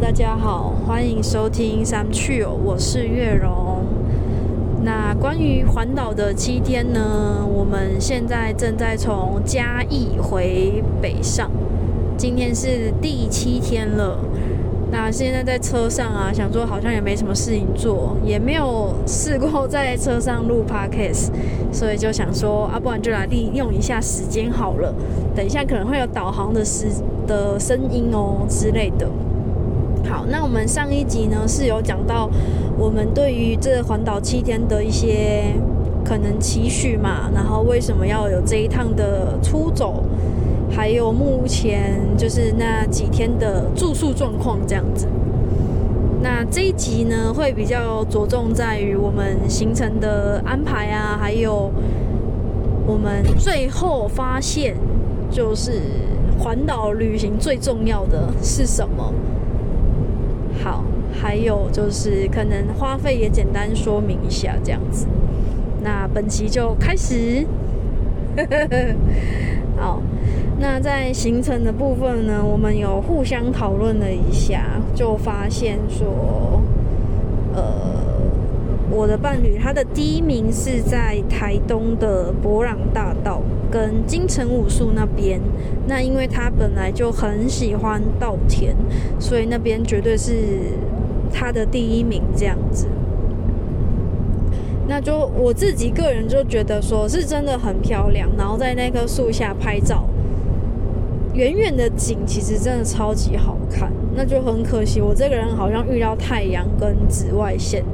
大家好，欢迎收听三趣哦，我是月荣。那关于环岛的七天呢，我们现在正在从嘉义回北上，今天是第七天了。那现在在车上啊，想说好像也没什么事情做，也没有试过在车上录 podcast，所以就想说啊，不然就来利用一下时间好了。等一下可能会有导航的时的声音哦之类的。好，那我们上一集呢是有讲到我们对于这环岛七天的一些可能期许嘛，然后为什么要有这一趟的出走，还有目前就是那几天的住宿状况这样子。那这一集呢会比较着重在于我们行程的安排啊，还有我们最后发现就是环岛旅行最重要的是什么。好，还有就是可能花费也简单说明一下这样子。那本期就开始。好，那在行程的部分呢，我们有互相讨论了一下，就发现说，呃，我的伴侣他的第一名是在台东的博朗大道跟金城武术那边。那因为他本来就很喜欢稻田，所以那边绝对是他的第一名这样子。那就我自己个人就觉得说是真的很漂亮，然后在那棵树下拍照，远远的景其实真的超级好看。那就很可惜，我这个人好像遇到太阳跟紫外线，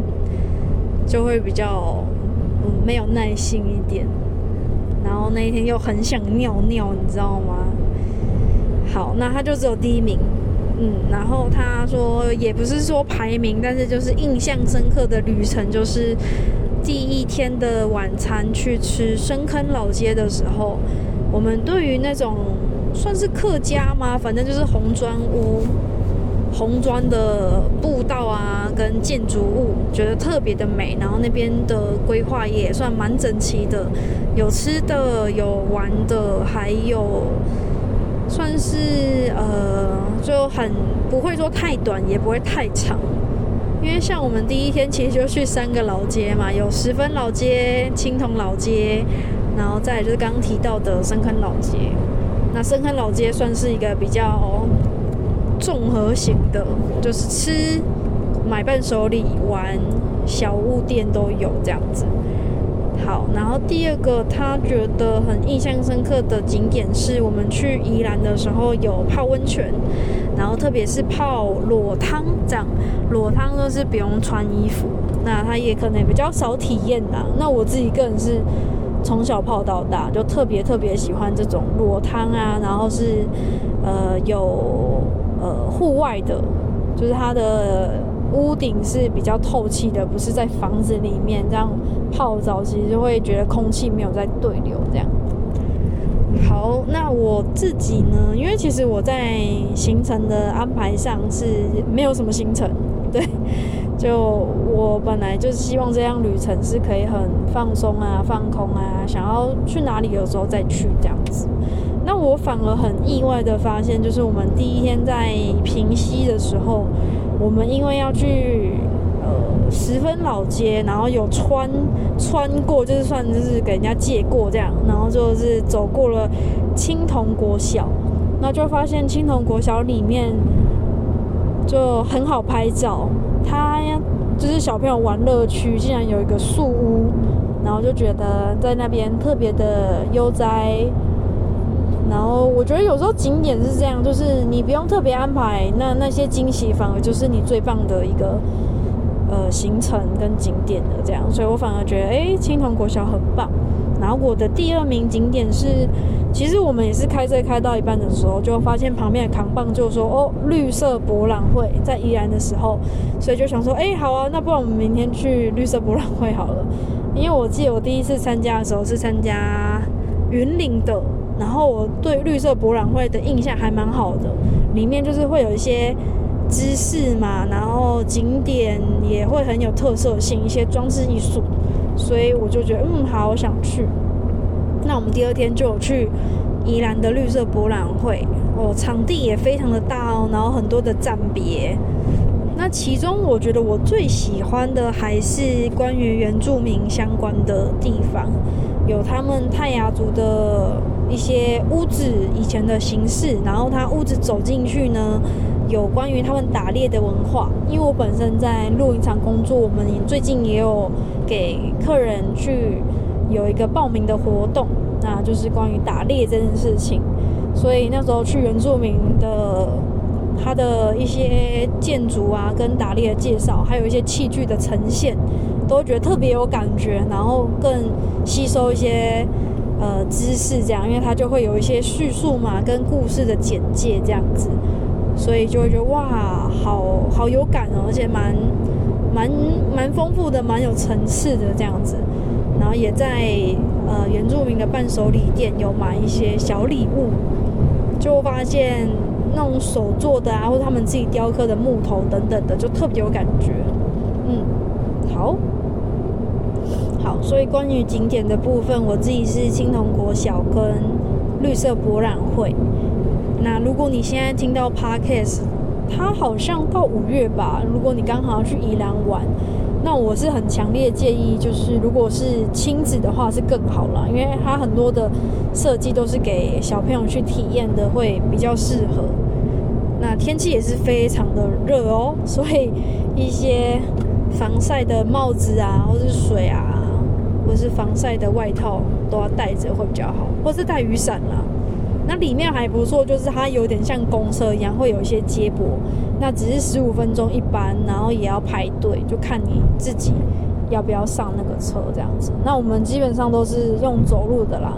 就会比较嗯没有耐心一点。那一天又很想尿尿，你知道吗？好，那他就只有第一名，嗯，然后他说也不是说排名，但是就是印象深刻的旅程就是第一天的晚餐去吃深坑老街的时候，我们对于那种算是客家吗？反正就是红砖屋、红砖的步道啊，跟建筑物，觉得特别的美。然后那边的规划也算蛮整齐的，有吃的，有玩的，还有。算是呃，就很不会说太短，也不会太长，因为像我们第一天其实就去三个老街嘛，有十分老街、青铜老街，然后再就是刚刚提到的深坑老街。那深坑老街算是一个比较综合型的，就是吃、买伴手礼、玩小物店都有这样子。好，然后第二个他觉得很印象深刻的景点是我们去宜兰的时候有泡温泉，然后特别是泡裸汤这样，裸汤都是不用穿衣服，那他也可能比较少体验啦。那我自己个人是从小泡到大，就特别特别喜欢这种裸汤啊，然后是呃有呃户外的，就是它的。屋顶是比较透气的，不是在房子里面这样泡澡，其实就会觉得空气没有在对流这样。好，那我自己呢？因为其实我在行程的安排上是没有什么行程，对，就我本来就是希望这样旅程是可以很放松啊、放空啊，想要去哪里有时候再去这样子。那我反而很意外的发现，就是我们第一天在平溪的时候。我们因为要去呃十分老街，然后有穿穿过，就是算就是给人家借过这样，然后就是走过了青铜国小，那就发现青铜国小里面就很好拍照，它就是小朋友玩乐区，竟然有一个树屋，然后就觉得在那边特别的悠哉。然后我觉得有时候景点是这样，就是你不用特别安排，那那些惊喜反而就是你最棒的一个呃行程跟景点的这样，所以我反而觉得哎，青铜国小很棒。然后我的第二名景点是，其实我们也是开车开到一半的时候，就发现旁边的扛棒就说哦，绿色博览会在宜兰的时候，所以就想说哎，好啊，那不然我们明天去绿色博览会好了。因为我记得我第一次参加的时候是参加云岭的。然后我对绿色博览会的印象还蛮好的，里面就是会有一些知识嘛，然后景点也会很有特色性，一些装置艺术，所以我就觉得嗯好，我想去。那我们第二天就有去宜兰的绿色博览会，哦，场地也非常的大哦，然后很多的站别，那其中我觉得我最喜欢的还是关于原住民相关的地方，有他们泰雅族的一些屋子以前的形式，然后他屋子走进去呢，有关于他们打猎的文化。因为我本身在露营场工作，我们最近也有给客人去有一个报名的活动，那就是关于打猎这件事情。所以那时候去原住民的他的一些建筑啊，跟打猎的介绍，还有一些器具的呈现，都觉得特别有感觉，然后更吸收一些呃知识，这样，因为它就会有一些叙述嘛，跟故事的简介这样子，所以就会觉得哇，好好有感哦，而且蛮蛮蛮丰富的，蛮有层次的这样子，然后也在呃原住民的伴手礼店有买一些小礼物。就发现那种手做的啊，或者他们自己雕刻的木头等等的，就特别有感觉。嗯，好，好，所以关于景点的部分，我自己是青铜国小跟绿色博览会。那如果你现在听到 Podcast，它好像到五月吧，如果你刚好要去宜兰玩。那我是很强烈建议，就是如果是亲子的话是更好了，因为它很多的设计都是给小朋友去体验的，会比较适合。那天气也是非常的热哦，所以一些防晒的帽子啊，或是水啊，或是防晒的外套都要带着会比较好，或是带雨伞啦。那里面还不错，就是它有点像公车一样，会有一些接驳。那只是十五分钟一班，然后也要排队，就看你自己要不要上那个车这样子。那我们基本上都是用走路的啦，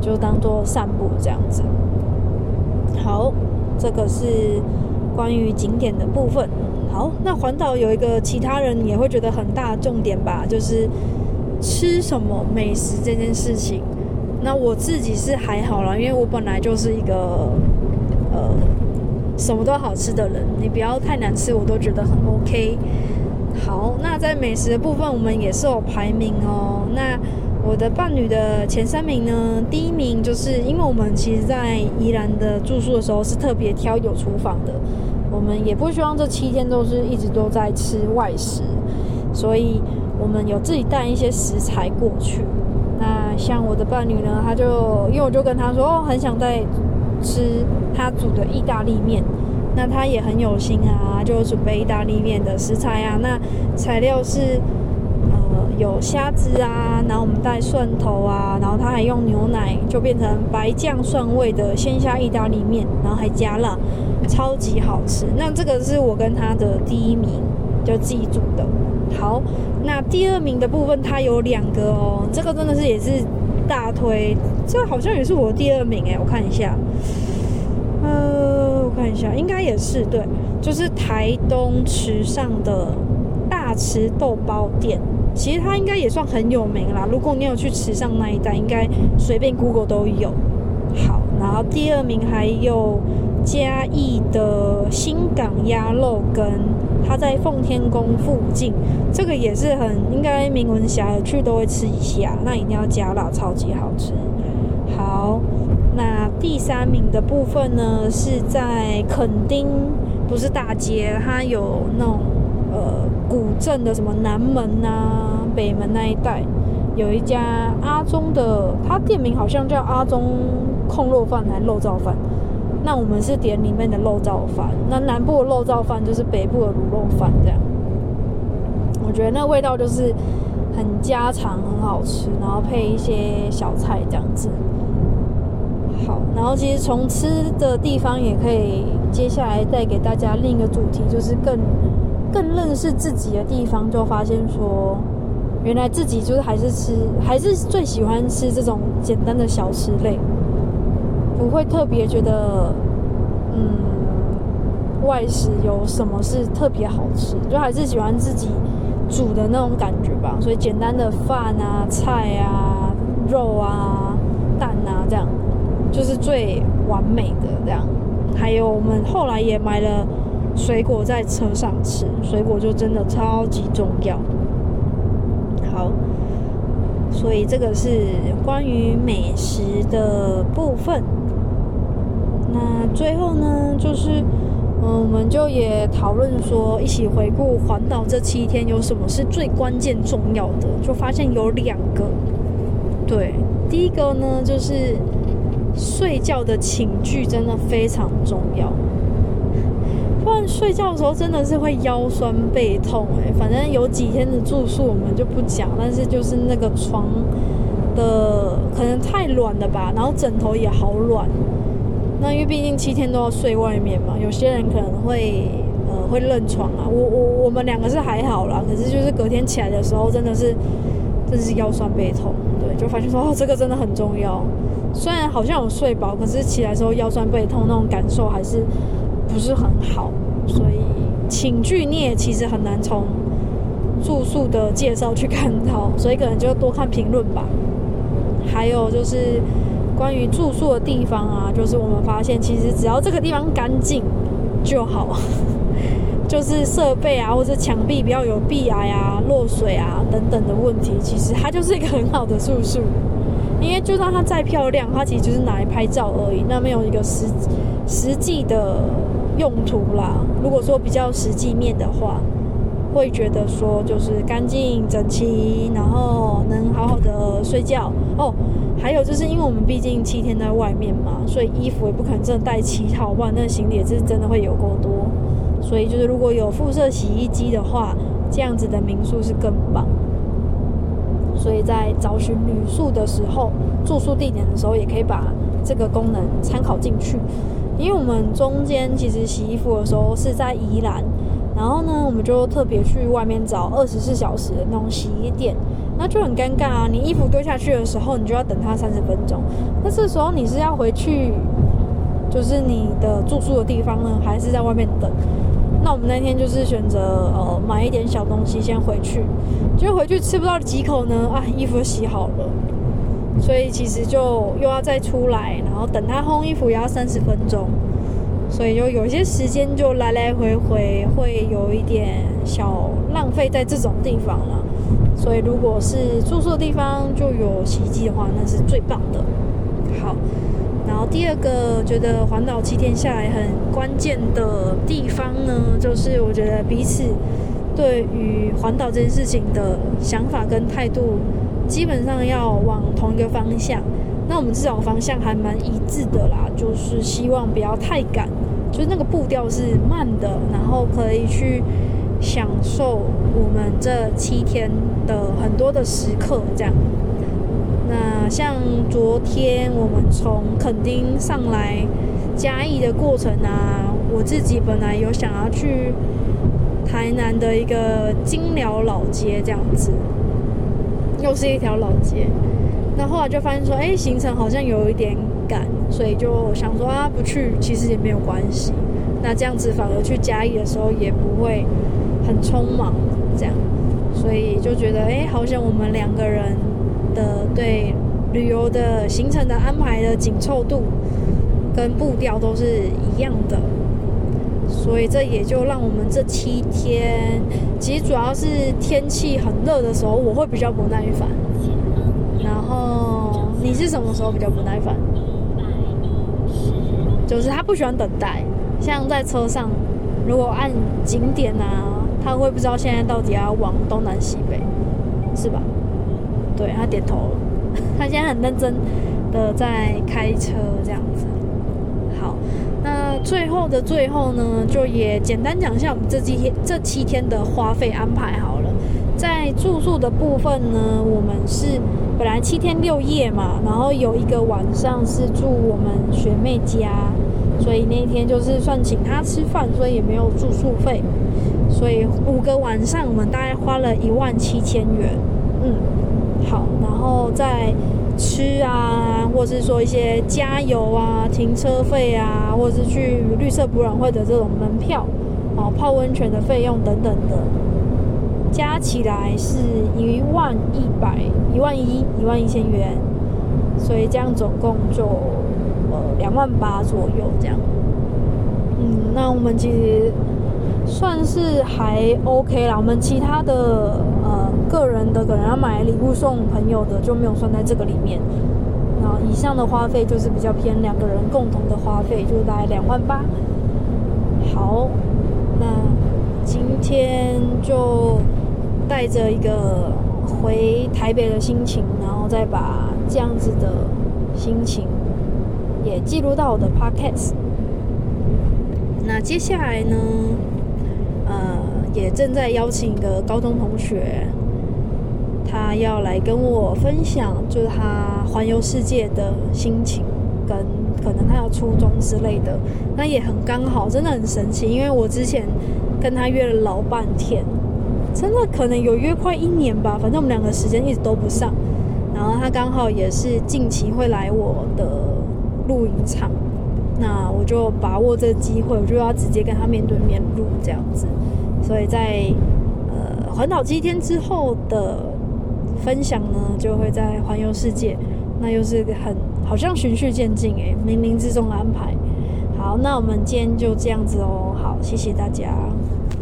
就当做散步这样子。好，这个是关于景点的部分。好，那环岛有一个其他人也会觉得很大的重点吧，就是吃什么美食这件事情。那我自己是还好啦，因为我本来就是一个呃什么都好吃的人，你不要太难吃，我都觉得很 OK。好，那在美食的部分，我们也是有排名哦。那我的伴侣的前三名呢，第一名就是因为我们其实在宜兰的住宿的时候是特别挑有厨房的，我们也不希望这七天都是一直都在吃外食，所以我们有自己带一些食材过去。那像我的伴侣呢，他就因为我就跟他说，哦，很想再吃他煮的意大利面，那他也很有心啊，就准备意大利面的食材啊。那材料是呃有虾子啊，然后我们带蒜头啊，然后他还用牛奶就变成白酱蒜味的鲜虾意大利面，然后还加辣，超级好吃。那这个是我跟他的第一名，就记住的。好，那第二名的部分它有两个哦，这个真的是也是大推，这好像也是我第二名哎，我看一下，呃，我看一下，应该也是对，就是台东池上的大池豆包店，其实它应该也算很有名啦。如果你有去池上那一带，应该随便 Google 都有。好，然后第二名还有嘉义的新港鸭肉羹。它在奉天宫附近，这个也是很应该名闻遐迩，去都会吃一下。那一定要加辣，超级好吃。好，那第三名的部分呢，是在垦丁，不是大街，它有那种呃古镇的什么南门啊、北门那一带，有一家阿中的，它店名好像叫阿中控肉饭还肉燥饭。那我们是点里面的肉燥饭，那南部的肉燥饭就是北部的卤肉饭这样。我觉得那味道就是很家常，很好吃，然后配一些小菜这样子。好，然后其实从吃的地方也可以，接下来带给大家另一个主题，就是更更认识自己的地方，就发现说，原来自己就是还是吃，还是最喜欢吃这种简单的小吃类。不会特别觉得，嗯，外食有什么是特别好吃，就还是喜欢自己煮的那种感觉吧。所以简单的饭啊、菜啊、肉啊、蛋啊，这样就是最完美的这样。还有我们后来也买了水果在车上吃，水果就真的超级重要。好，所以这个是关于美食的部分。那最后呢，就是嗯，我们就也讨论说，一起回顾环岛这七天有什么是最关键重要的，就发现有两个。对，第一个呢，就是睡觉的寝具真的非常重要。不然睡觉的时候真的是会腰酸背痛哎，反正有几天的住宿我们就不讲，但是就是那个床的可能太软了吧，然后枕头也好软。那因为毕竟七天都要睡外面嘛，有些人可能会呃会认床啊。我我我们两个是还好啦，可是就是隔天起来的时候真的是真的是腰酸背痛，对，就发现说哦这个真的很重要。虽然好像有睡饱，可是起来时候腰酸背痛那种感受还是。不是很好，所以寝具你也其实很难从住宿的介绍去看到，所以可能就多看评论吧。还有就是关于住宿的地方啊，就是我们发现其实只要这个地方干净就好，就是设备啊或者墙壁不要有壁癌啊、漏水啊等等的问题，其实它就是一个很好的住宿。因为就算它再漂亮，它其实就是拿来拍照而已，那没有一个实实际的。用途啦，如果说比较实际面的话，会觉得说就是干净整齐，然后能好好的睡觉哦。还有就是因为我们毕竟七天在外面嘛，所以衣服也不可能真的带七套，不然那行李也是真的会有够多。所以就是如果有附设洗衣机的话，这样子的民宿是更棒。所以在找寻旅宿的时候，住宿地点的时候，也可以把这个功能参考进去。因为我们中间其实洗衣服的时候是在宜兰，然后呢，我们就特别去外面找二十四小时的那种洗衣店，那就很尴尬啊！你衣服丢下去的时候，你就要等他三十分钟，那这时候你是要回去，就是你的住宿的地方呢，还是在外面等？那我们那天就是选择呃买一点小东西先回去，就回去吃不到几口呢，啊，衣服洗好了。所以其实就又要再出来，然后等他烘衣服也要三十分钟，所以就有些时间就来来回回会有一点小浪费在这种地方了。所以如果是住宿的地方就有洗衣机的话，那是最棒的。好，然后第二个觉得环岛七天下来很关键的地方呢，就是我觉得彼此对于环岛这件事情的想法跟态度。基本上要往同一个方向，那我们至少方向还蛮一致的啦，就是希望不要太赶，就是那个步调是慢的，然后可以去享受我们这七天的很多的时刻这样。那像昨天我们从垦丁上来嘉义的过程啊，我自己本来有想要去台南的一个金寮老街这样子。又是一条老街，那后来就发现说，哎，行程好像有一点赶，所以就想说啊，不去其实也没有关系。那这样子反而去嘉义的时候也不会很匆忙，这样，所以就觉得，哎，好像我们两个人的对旅游的行程的安排的紧凑度跟步调都是一样的。所以这也就让我们这七天，其实主要是天气很热的时候，我会比较不耐烦。然后你是什么时候比较不耐烦？就是他不喜欢等待，像在车上，如果按景点啊，他会不知道现在到底要往东南西北，是吧？对他点头了，他现在很认真的在开车这样子。好。那最后的最后呢，就也简单讲一下我们这几天这七天的花费安排好了。在住宿的部分呢，我们是本来七天六夜嘛，然后有一个晚上是住我们学妹家，所以那天就是算请她吃饭，所以也没有住宿费。所以五个晚上我们大概花了一万七千元。嗯，好，然后在。吃啊，或者是说一些加油啊、停车费啊，或者是去绿色博览会的这种门票，哦，泡温泉的费用等等的，加起来是一万一百、一万一、一万一千元，所以这样总共就呃两万八左右这样。嗯，那我们其实。算是还 OK 啦，我们其他的呃个人的可能要买礼物送朋友的就没有算在这个里面。然后以上的花费就是比较偏两个人共同的花费，就大概两万八。好，那今天就带着一个回台北的心情，然后再把这样子的心情也记录到我的 podcast。那接下来呢，也正在邀请一个高中同学，他要来跟我分享，就是他环游世界的心情跟。可能他要初中之类的，那也很刚好，真的很神奇。因为我之前跟他约了老半天，真的可能有约快一年吧。反正我们两个时间一直都不上。然后他刚好也是近期会来我的录影场，那我就把握这个机会，我就要直接跟他面对面录这样子。所以在呃环岛七天之后的分享呢，就会在环游世界，那又是很。好像循序渐进诶，冥冥之中的安排。好，那我们今天就这样子哦。好，谢谢大家。